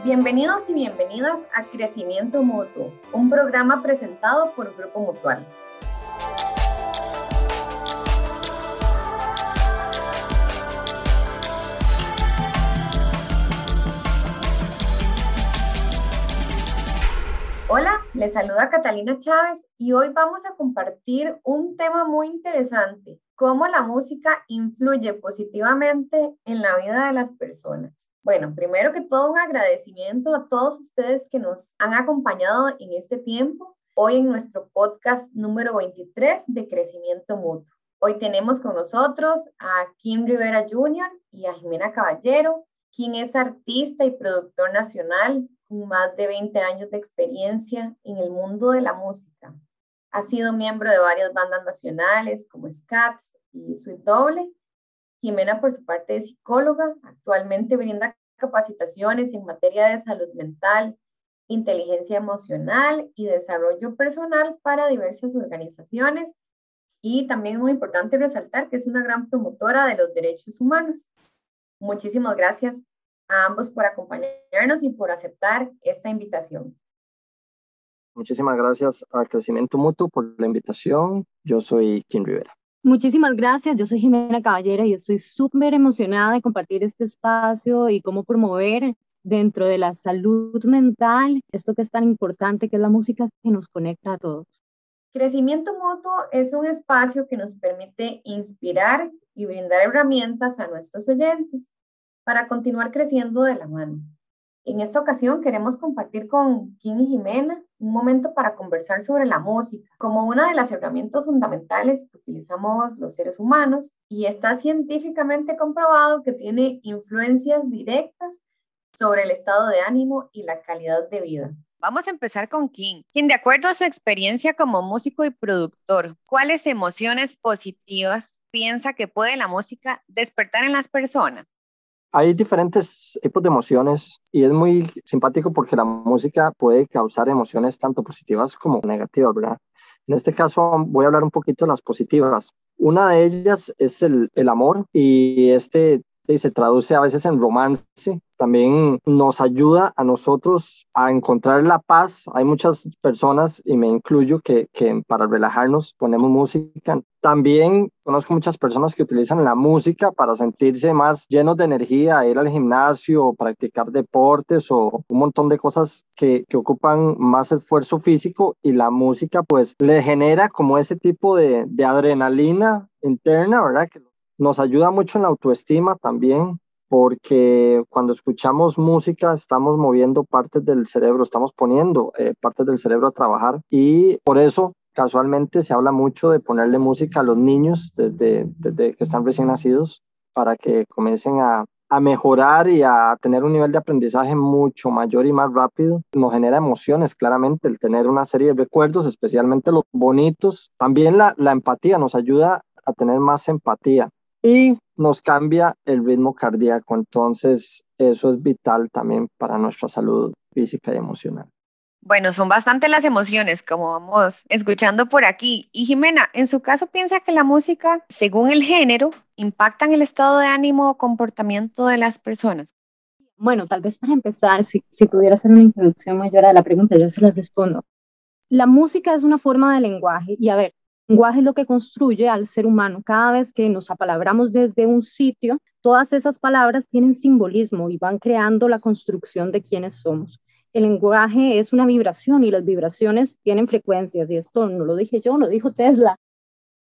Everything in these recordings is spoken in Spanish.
Bienvenidos y bienvenidas a Crecimiento Mutuo, un programa presentado por Grupo Mutual. Hola, les saluda Catalina Chávez y hoy vamos a compartir un tema muy interesante, cómo la música influye positivamente en la vida de las personas. Bueno, primero que todo un agradecimiento a todos ustedes que nos han acompañado en este tiempo, hoy en nuestro podcast número 23 de Crecimiento Mutuo. Hoy tenemos con nosotros a Kim Rivera Jr. y a Jimena Caballero, quien es artista y productor nacional con más de 20 años de experiencia en el mundo de la música. Ha sido miembro de varias bandas nacionales como Scats y Sweet Doble Jimena, por su parte, es psicóloga. Actualmente brinda capacitaciones en materia de salud mental, inteligencia emocional y desarrollo personal para diversas organizaciones. Y también muy importante resaltar que es una gran promotora de los derechos humanos. Muchísimas gracias a ambos por acompañarnos y por aceptar esta invitación. Muchísimas gracias a Crecimiento Mutuo por la invitación. Yo soy Kim Rivera. Muchísimas gracias, yo soy Jimena Caballera y estoy súper emocionada de compartir este espacio y cómo promover dentro de la salud mental esto que es tan importante, que es la música que nos conecta a todos. Crecimiento Mutuo es un espacio que nos permite inspirar y brindar herramientas a nuestros oyentes para continuar creciendo de la mano. En esta ocasión queremos compartir con Kim y Jimena un momento para conversar sobre la música como una de las herramientas fundamentales que utilizamos los seres humanos y está científicamente comprobado que tiene influencias directas sobre el estado de ánimo y la calidad de vida. Vamos a empezar con Kim. Kim, de acuerdo a su experiencia como músico y productor, ¿cuáles emociones positivas piensa que puede la música despertar en las personas? Hay diferentes tipos de emociones y es muy simpático porque la música puede causar emociones tanto positivas como negativas, ¿verdad? En este caso voy a hablar un poquito de las positivas. Una de ellas es el, el amor y este se traduce a veces en romance. También nos ayuda a nosotros a encontrar la paz. Hay muchas personas, y me incluyo, que, que para relajarnos ponemos música. También conozco muchas personas que utilizan la música para sentirse más llenos de energía, ir al gimnasio, practicar deportes o un montón de cosas que, que ocupan más esfuerzo físico y la música pues le genera como ese tipo de, adrenalina interna, ¿verdad? Nos ayuda mucho en la autoestima también, porque cuando escuchamos música estamos moviendo partes del cerebro, estamos poniendo eh, partes del cerebro a trabajar y por eso casualmente se habla mucho de ponerle música a los niños desde, desde que están recién nacidos para que comiencen a, a mejorar y a tener un nivel de aprendizaje mucho mayor y más rápido. Nos genera emociones, claramente, el tener una serie de recuerdos, especialmente los bonitos. También la, la empatía nos ayuda a tener más empatía y nos cambia el ritmo cardíaco. Entonces, eso es vital también para nuestra salud física y emocional. Bueno, son bastante las emociones, como vamos escuchando por aquí. Y Jimena, en su caso, piensa que la música, según el género, impacta en el estado de ánimo o comportamiento de las personas. Bueno, tal vez para empezar, si, si pudiera hacer una introducción mayor a la pregunta, ya se la respondo. La música es una forma de lenguaje y a ver, lenguaje es lo que construye al ser humano. Cada vez que nos apalabramos desde un sitio, todas esas palabras tienen simbolismo y van creando la construcción de quiénes somos. El lenguaje es una vibración y las vibraciones tienen frecuencias y esto no lo dije yo, lo dijo Tesla.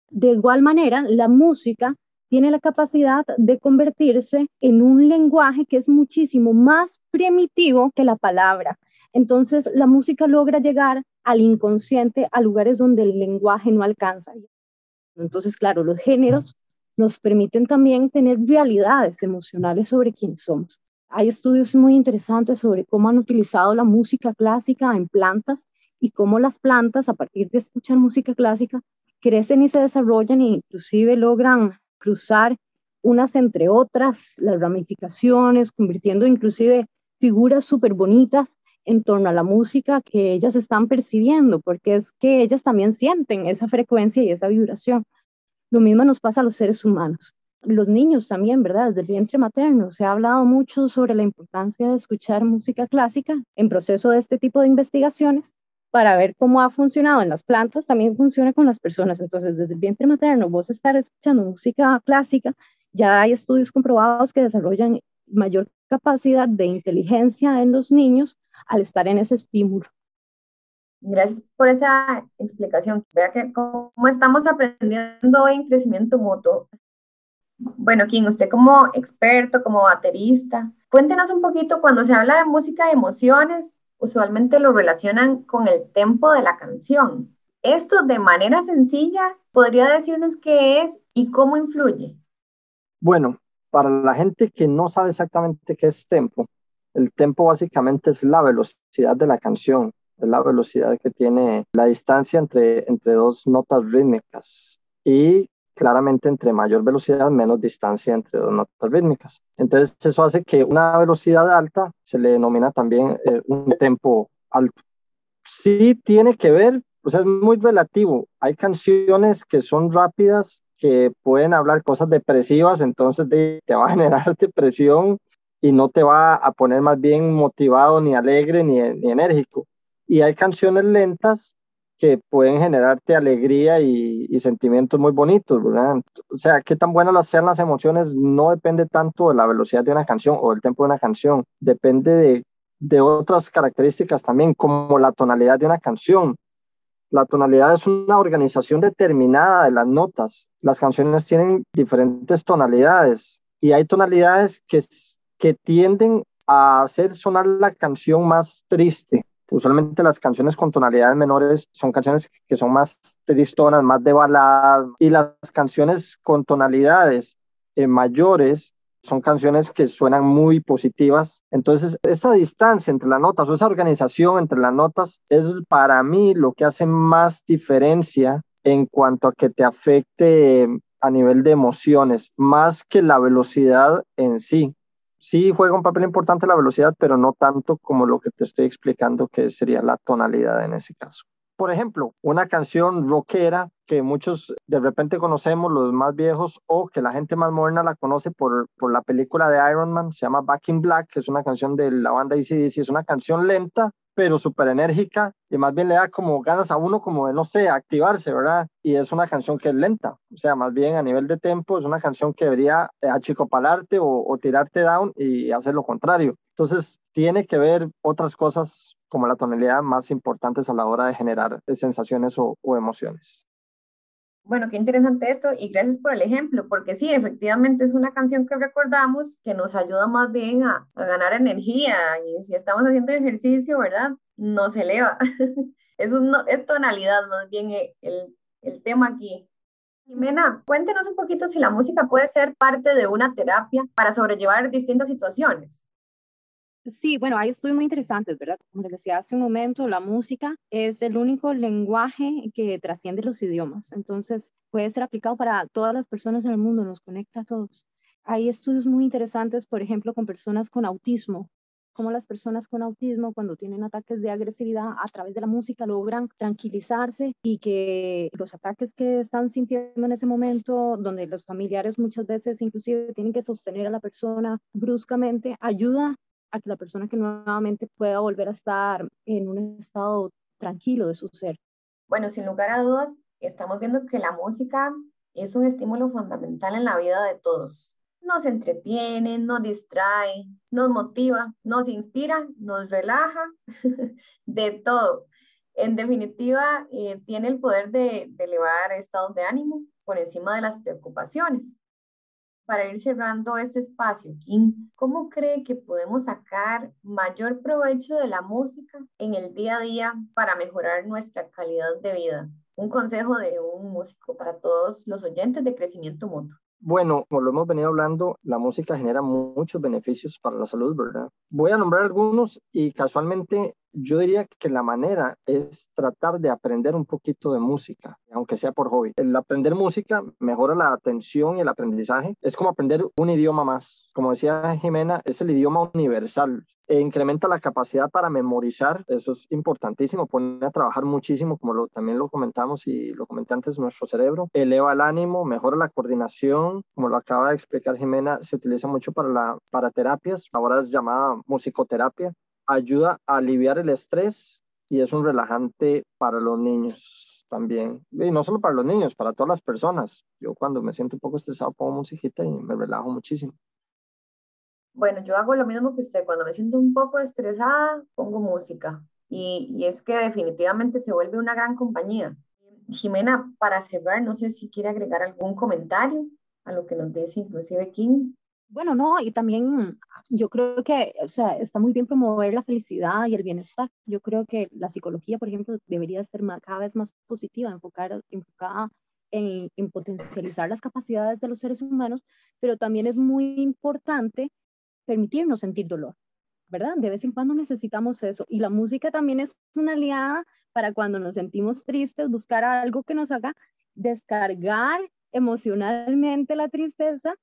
De igual manera, la música tiene la capacidad de convertirse en un lenguaje que es muchísimo más primitivo que la palabra. Entonces, la música logra llegar al inconsciente a lugares donde el lenguaje no alcanza. Entonces, claro, los géneros nos permiten también tener realidades emocionales sobre quién somos. Hay estudios muy interesantes sobre cómo han utilizado la música clásica en plantas y cómo las plantas, a partir de escuchar música clásica, crecen y se desarrollan e inclusive logran cruzar unas entre otras, las ramificaciones, convirtiendo inclusive figuras súper bonitas en torno a la música que ellas están percibiendo, porque es que ellas también sienten esa frecuencia y esa vibración. Lo mismo nos pasa a los seres humanos. los niños también, ¿verdad? Desde el vientre materno. Se ha hablado mucho sobre la importancia de escuchar música clásica en proceso de este tipo de investigaciones para ver cómo ha funcionado en las plantas, también funciona con las personas. Entonces, desde el vientre materno, vos estar escuchando música clásica, ya hay estudios comprobados que desarrollan mayor capacidad de inteligencia en los niños al estar en ese estímulo. Gracias por esa explicación. Vea que cómo estamos aprendiendo en crecimiento mutuo. Bueno, Kim, usted como experto, como baterista, cuéntenos un poquito cuando se habla de música de emociones, usualmente lo relacionan con el tempo de la canción. Esto de manera sencilla, ¿podría decirnos qué es y cómo influye? Bueno, para la gente que no sabe exactamente qué es tempo, el tempo básicamente es la velocidad de la canción, es la velocidad que tiene la distancia entre, entre dos notas rítmicas. Y claramente entre mayor velocidad, menos distancia entre dos notas rítmicas. Entonces, eso hace que una velocidad alta se le denomina también eh, un tempo alto. Sí tiene que ver, pues es muy relativo. Hay canciones que son rápidas, que pueden hablar cosas depresivas, entonces te va a generar depresión y no te va a poner más bien motivado, ni alegre, ni, enérgico. Y hay canciones lentas que pueden generarte alegría y, sentimientos muy bonitos, ¿verdad? O sea, qué tan buenas sean las emociones no depende tanto de la velocidad de una canción o del tempo de una canción, depende de, de otras características también, como la tonalidad de una canción. La tonalidad es una organización determinada de las notas. Las canciones tienen diferentes tonalidades y hay tonalidades que, que tienden a hacer sonar la canción más triste Usualmente las canciones con tonalidades menores son canciones que son más tristonas, más de baladas, y las canciones con tonalidades eh, mayores son canciones que suenan muy positivas. Entonces, esa distancia entre las notas o esa organización entre las notas es para mí lo que hace más diferencia en cuanto a que te afecte a nivel de emociones, más que la velocidad en sí sí juega un papel importante la velocidad, pero no tanto como lo que te estoy explicando, que sería la tonalidad en ese caso. Por ejemplo, una canción rockera que muchos de repente conocemos, los más viejos, o que la gente más moderna la conoce por, por la película de Iron Man, se llama Back in Black, que es una canción de la banda ACDC, es una canción lenta, pero súper enérgica y más bien le da como ganas a uno como de, no sé, activarse, ¿verdad? Y es una canción que es lenta, o sea, más bien a nivel de tempo es una canción que debería eh, achicopalarte o, o tirarte down y hacer lo contrario. Entonces, tiene que ver otras cosas como la tonalidad más importantes a la hora de generar sensaciones o, emociones. Bueno, qué interesante esto y gracias por el ejemplo, porque sí, efectivamente es una canción que recordamos que nos ayuda más bien a, ganar energía y si estamos haciendo ejercicio, ¿verdad? Nos eleva. es tonalidad más bien eh, el, el tema aquí. Jimena, cuéntenos un poquito si la música puede ser parte de una terapia para sobrellevar distintas situaciones. Sí, bueno, hay estudios muy interesantes, ¿verdad? Como les decía hace un momento, la música es el único lenguaje que trasciende los idiomas, entonces puede ser aplicado para todas las personas en el mundo, nos conecta a todos. Hay estudios muy interesantes, por ejemplo, con personas con autismo, cómo las personas con autismo cuando tienen ataques de agresividad a través de la música logran tranquilizarse y que los ataques que están sintiendo en ese momento, donde los familiares muchas veces inclusive tienen que sostener a la persona bruscamente, ayuda a que la persona que nuevamente pueda volver a estar en un estado tranquilo de su ser. Bueno, sin lugar a dudas, estamos viendo que la música es un estímulo fundamental en la vida de todos. Nos entretiene, nos distrae, nos motiva, nos inspira, nos relaja, de todo. En definitiva, eh, tiene el poder de, de elevar estados de ánimo por encima de las preocupaciones para ir cerrando este espacio, Kim, ¿cómo cree que podemos sacar mayor provecho de la música en el día a día para mejorar nuestra calidad de vida? Un consejo de un músico para todos los oyentes de crecimiento mutuo. Bueno, como lo hemos venido hablando, la música genera muchos beneficios para la salud, ¿verdad? Voy a nombrar algunos y casualmente Yo diría que la manera es tratar de aprender un poquito de música, aunque sea por hobby. El aprender música mejora la atención y el aprendizaje. Es como aprender un idioma más. Como decía Jimena, es el idioma universal. E incrementa la capacidad para memorizar. Eso es importantísimo. Pone a trabajar muchísimo, como también lo comentamos y lo comenté antes, nuestro cerebro. Eleva el ánimo, mejora la coordinación. Como lo acaba de explicar Jimena, se utiliza mucho para, la, para terapias. Ahora es llamada musicoterapia ayuda a aliviar el estrés y es un relajante para los niños también. Y no solo para los niños, para todas las personas. Yo cuando me siento un poco estresado pongo musiquita y me relajo muchísimo. Bueno, yo hago lo mismo que usted. Cuando me siento un poco estresada, pongo música. Y, y es que definitivamente se vuelve una gran compañía. Jimena, para cerrar, no sé si quiere agregar algún comentario a lo que nos dice inclusive King. Bueno, no, y también yo creo que, o sea, está muy bien promover la felicidad y el bienestar. Yo creo que la psicología, por ejemplo, debería ser cada vez más positiva, enfocar, enfocada en, en potencializar las capacidades de los seres humanos, pero también es muy importante permitirnos sentir dolor, ¿verdad? De vez en cuando necesitamos eso. Y la música también es una aliada para cuando nos sentimos tristes, buscar algo que nos haga descargar emocionalmente la tristeza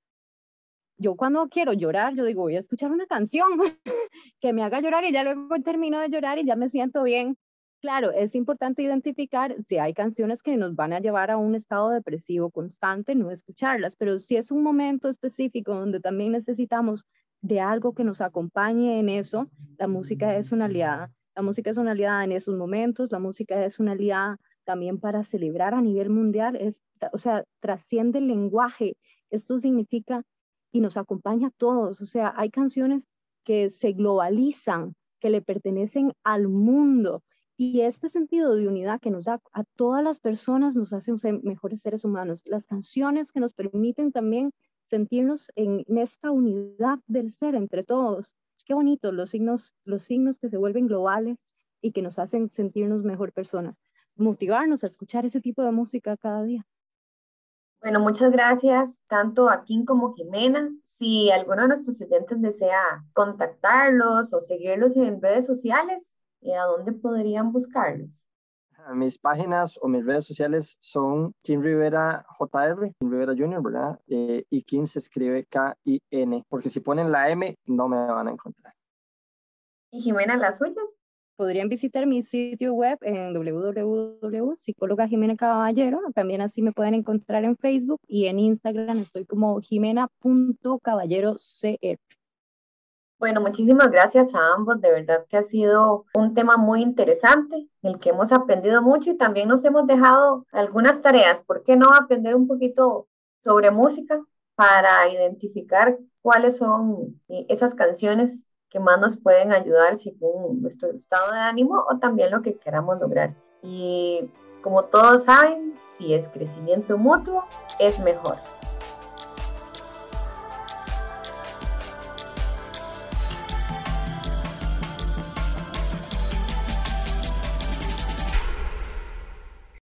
yo cuando quiero llorar, yo digo, voy a escuchar una canción que me haga llorar y ya luego termino de llorar y ya me siento bien. Claro, es importante identificar si hay canciones que nos van a llevar a un estado depresivo constante, no escucharlas, pero si es un momento específico donde también necesitamos de algo que nos acompañe en eso, la música es una aliada. La música es una aliada en esos momentos, la música es una aliada también para celebrar a nivel mundial, es, o sea, trasciende el lenguaje. Esto significa y nos acompaña a todos. O sea, hay canciones que se globalizan, que le pertenecen al mundo. Y este sentido de unidad que nos da a todas las personas nos hace ser mejores seres humanos. Las canciones que nos permiten también sentirnos en, esta unidad del ser entre todos. Qué bonito los signos, los signos que se vuelven globales y que nos hacen sentirnos mejor personas. Motivarnos a escuchar ese tipo de música cada día. Bueno, muchas gracias tanto a Kim como Jimena. Si alguno de nuestros oyentes desea contactarlos o seguirlos en redes sociales, ¿y ¿a dónde podrían buscarlos? Mis páginas o mis redes sociales son Kim Rivera JR, Kim Rivera Jr., ¿verdad? Eh, y Kim se escribe K-I-N, porque si ponen la M no me van a encontrar. ¿Y Jimena, las suyas? Podrían visitar mi sitio web en www.psicóloga Jimena Caballero. También así me pueden encontrar en Facebook y en Instagram estoy como jimena.caballerocr. Bueno, muchísimas gracias a ambos. De verdad que ha sido un tema muy interesante, el que hemos aprendido mucho y también nos hemos dejado algunas tareas. ¿Por qué no aprender un poquito sobre música para identificar cuáles son esas canciones que más nos pueden ayudar según nuestro estado de ánimo o también lo que queramos lograr. Y como todos saben, si es crecimiento mutuo, es mejor.